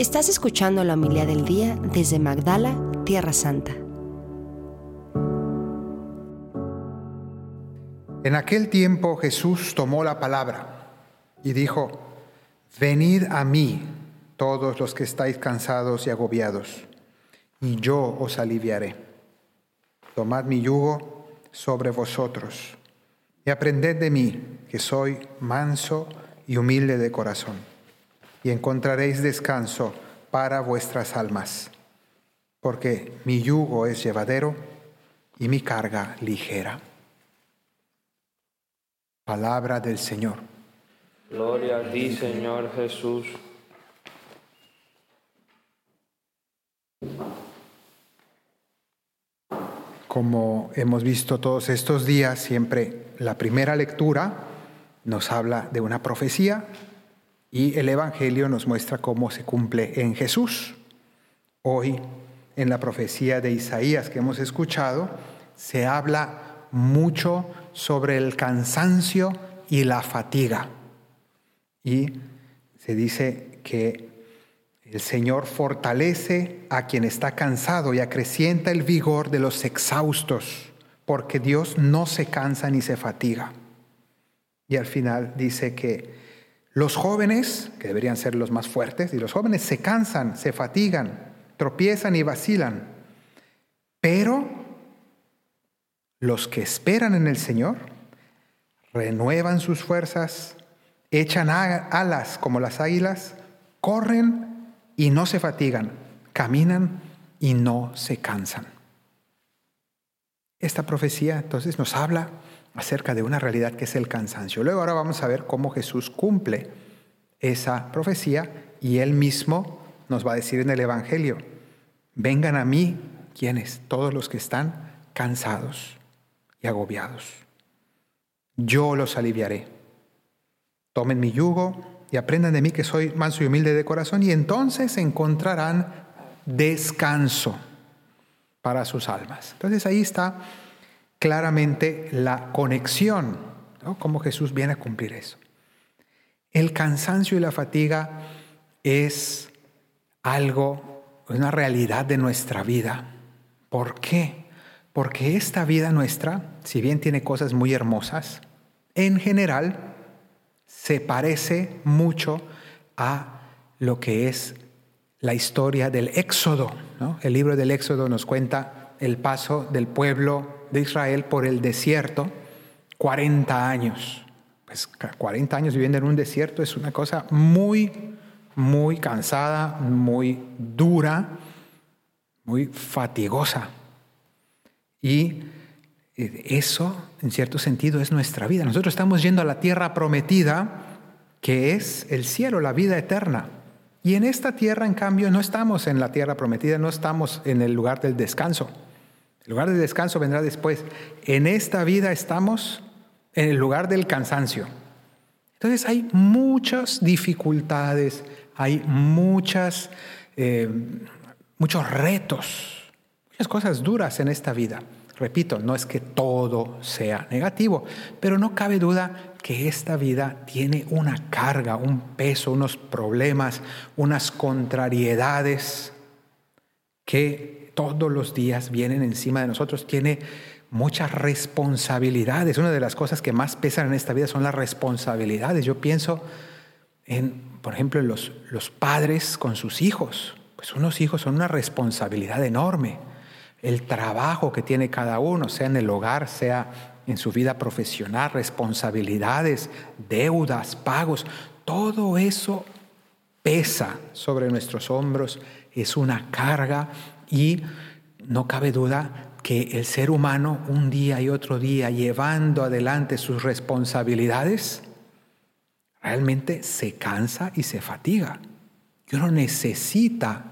Estás escuchando la humildad del día desde Magdala, Tierra Santa. En aquel tiempo Jesús tomó la palabra y dijo, Venid a mí todos los que estáis cansados y agobiados, y yo os aliviaré. Tomad mi yugo sobre vosotros y aprended de mí, que soy manso y humilde de corazón, y encontraréis descanso para vuestras almas, porque mi yugo es llevadero y mi carga ligera. Palabra del Señor. Gloria a ti, Señor Jesús. Como hemos visto todos estos días, siempre la primera lectura nos habla de una profecía y el Evangelio nos muestra cómo se cumple en Jesús. Hoy, en la profecía de Isaías que hemos escuchado, se habla mucho sobre el cansancio y la fatiga. Y se dice que el Señor fortalece a quien está cansado y acrecienta el vigor de los exhaustos, porque Dios no se cansa ni se fatiga. Y al final dice que los jóvenes, que deberían ser los más fuertes, y los jóvenes se cansan, se fatigan, tropiezan y vacilan, pero los que esperan en el Señor renuevan sus fuerzas, echan alas como las águilas, corren y no se fatigan, caminan y no se cansan. Esta profecía entonces nos habla acerca de una realidad que es el cansancio. Luego ahora vamos a ver cómo Jesús cumple esa profecía y él mismo nos va a decir en el Evangelio, vengan a mí, quienes, todos los que están cansados y agobiados. Yo los aliviaré. Tomen mi yugo y aprendan de mí que soy manso y humilde de corazón y entonces encontrarán descanso para sus almas. Entonces ahí está claramente la conexión, ¿no? cómo Jesús viene a cumplir eso. El cansancio y la fatiga es algo, una realidad de nuestra vida. ¿Por qué? Porque esta vida nuestra, si bien tiene cosas muy hermosas, en general se parece mucho a lo que es la historia del Éxodo. El libro del Éxodo nos cuenta el paso del pueblo de Israel por el desierto, 40 años. Pues 40 años viviendo en un desierto es una cosa muy, muy cansada, muy dura, muy fatigosa. Y eso, en cierto sentido, es nuestra vida. Nosotros estamos yendo a la tierra prometida, que es el cielo, la vida eterna. Y en esta tierra, en cambio, no estamos en la tierra prometida, no estamos en el lugar del descanso. El lugar del descanso vendrá después. En esta vida estamos en el lugar del cansancio. Entonces hay muchas dificultades, hay muchas, eh, muchos retos, muchas cosas duras en esta vida. Repito, no es que todo sea negativo, pero no cabe duda que esta vida tiene una carga, un peso, unos problemas, unas contrariedades que todos los días vienen encima de nosotros. Tiene muchas responsabilidades. Una de las cosas que más pesan en esta vida son las responsabilidades. Yo pienso en, por ejemplo, los, los padres con sus hijos. Pues unos hijos son una responsabilidad enorme el trabajo que tiene cada uno, sea en el hogar, sea en su vida profesional, responsabilidades, deudas, pagos, todo eso pesa sobre nuestros hombros, es una carga y no cabe duda que el ser humano un día y otro día llevando adelante sus responsabilidades, realmente se cansa y se fatiga. Y uno necesita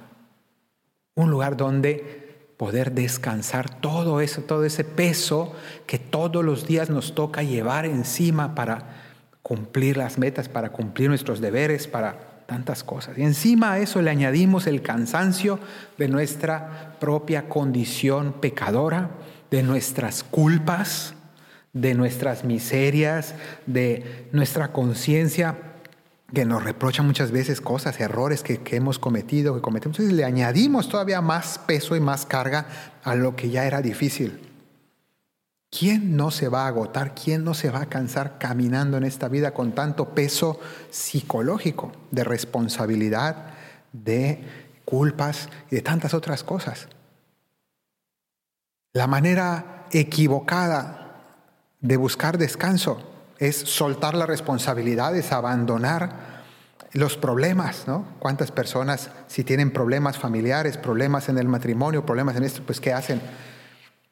un lugar donde poder descansar todo eso, todo ese peso que todos los días nos toca llevar encima para cumplir las metas, para cumplir nuestros deberes, para tantas cosas. Y encima a eso le añadimos el cansancio de nuestra propia condición pecadora, de nuestras culpas, de nuestras miserias, de nuestra conciencia que nos reprocha muchas veces cosas, errores que, hemos cometido, que cometemos. Entonces le añadimos todavía más peso y más carga a lo que ya era difícil. ¿Quién no se va a agotar? ¿Quién no se va a cansar caminando en esta vida con tanto peso psicológico, de responsabilidad, de culpas y de tantas otras cosas? La manera equivocada de buscar descanso es soltar las responsabilidades, abandonar los problemas, ¿no? ¿Cuántas personas si tienen problemas familiares, problemas en el matrimonio, problemas en esto, pues qué hacen?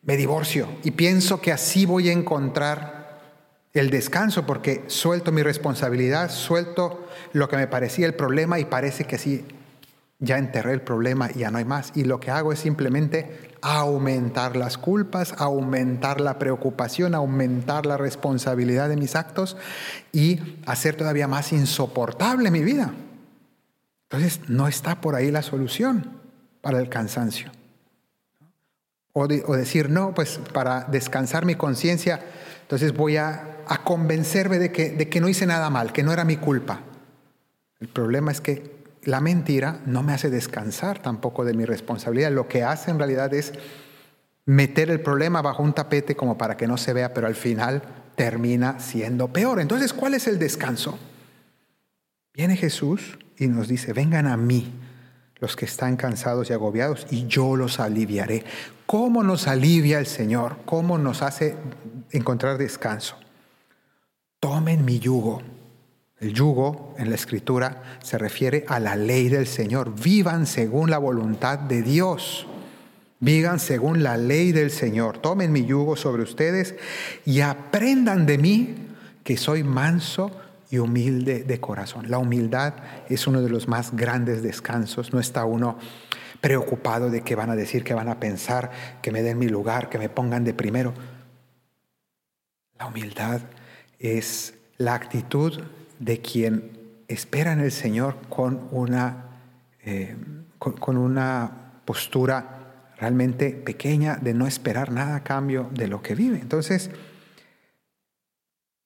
me divorcio y pienso que así voy a encontrar el descanso porque suelto mi responsabilidad, suelto lo que me parecía el problema y parece que así ya enterré el problema y ya no hay más. Y lo que hago es simplemente aumentar las culpas, aumentar la preocupación, aumentar la responsabilidad de mis actos y hacer todavía más insoportable mi vida. Entonces no está por ahí la solución para el cansancio. O, decir, no, pues para descansar mi conciencia, entonces voy a, convencerme de que, de que no hice nada mal, que no era mi culpa. El problema es que la mentira no me hace descansar tampoco de mi responsabilidad. Lo que hace en realidad es meter el problema bajo un tapete como para que no se vea, pero al final termina siendo peor. Entonces, ¿cuál es el descanso? Viene Jesús y nos dice, vengan a mí los que están cansados y agobiados, y yo los aliviaré. ¿Cómo nos alivia el Señor? ¿Cómo nos hace encontrar descanso? Tomen mi yugo. El yugo en la escritura se refiere a la ley del Señor. Vivan según la voluntad de Dios. Vivan según la ley del Señor. Tomen mi yugo sobre ustedes y aprendan de mí que soy manso y humilde de corazón. La humildad es uno de los más grandes descansos. No está uno preocupado de qué van a decir, qué van a pensar, que me den mi lugar, que me pongan de primero. La humildad es la actitud de quien espera en el Señor con una, eh, con una postura realmente pequeña de no esperar nada a cambio de lo que vive. Entonces,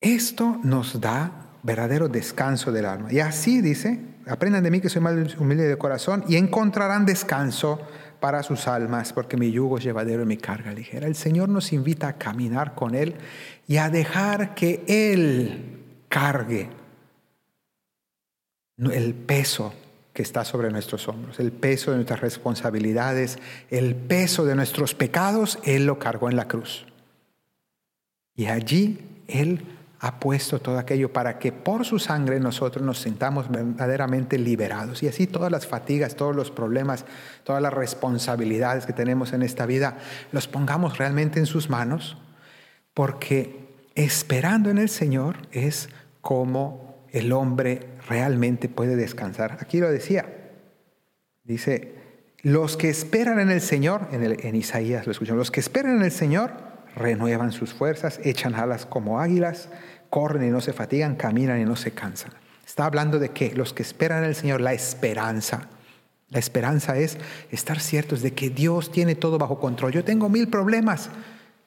esto nos da verdadero descanso del alma. Y así dice, aprendan de mí que soy más humilde de corazón y encontrarán descanso para sus almas, porque mi yugo es llevadero y mi carga ligera. El Señor nos invita a caminar con Él y a dejar que Él cargue el peso que está sobre nuestros hombros, el peso de nuestras responsabilidades, el peso de nuestros pecados, Él lo cargó en la cruz. Y allí Él ha puesto todo aquello para que por su sangre nosotros nos sintamos verdaderamente liberados. Y así todas las fatigas, todos los problemas, todas las responsabilidades que tenemos en esta vida, los pongamos realmente en sus manos, porque esperando en el Señor es como el hombre realmente puede descansar. Aquí lo decía, dice, los que esperan en el Señor, en, en Isaías lo escuchan, los que esperan en el Señor renuevan sus fuerzas, echan alas como águilas, corren y no se fatigan, caminan y no se cansan. Está hablando de que los que esperan al Señor, la esperanza. La esperanza es estar ciertos de que Dios tiene todo bajo control. Yo tengo mil problemas.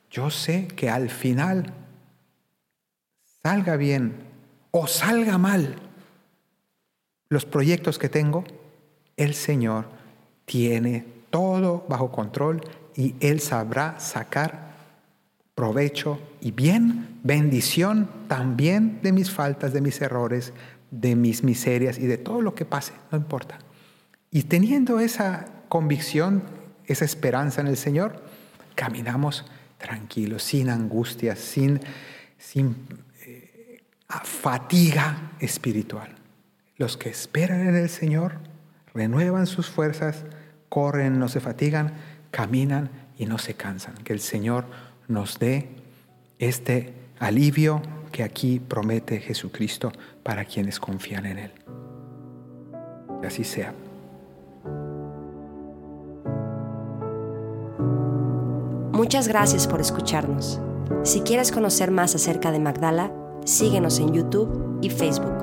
Yo sé que al final salga bien o salga mal los proyectos que tengo, el Señor tiene todo bajo control y Él sabrá sacar provecho y bien, bendición también de mis faltas, de mis errores, de mis miserias y de todo lo que pase, no importa. Y teniendo esa convicción, esa esperanza en el Señor, caminamos tranquilos, sin angustias, sin, sin fatiga espiritual. Los que esperan en el Señor renuevan sus fuerzas, corren, no se fatigan, caminan y no se cansan. Que el Señor nos dé este alivio que aquí promete Jesucristo para quienes confían en Él. Que así sea. Muchas gracias por escucharnos. Si quieres conocer más acerca de Magdala, síguenos en YouTube y Facebook.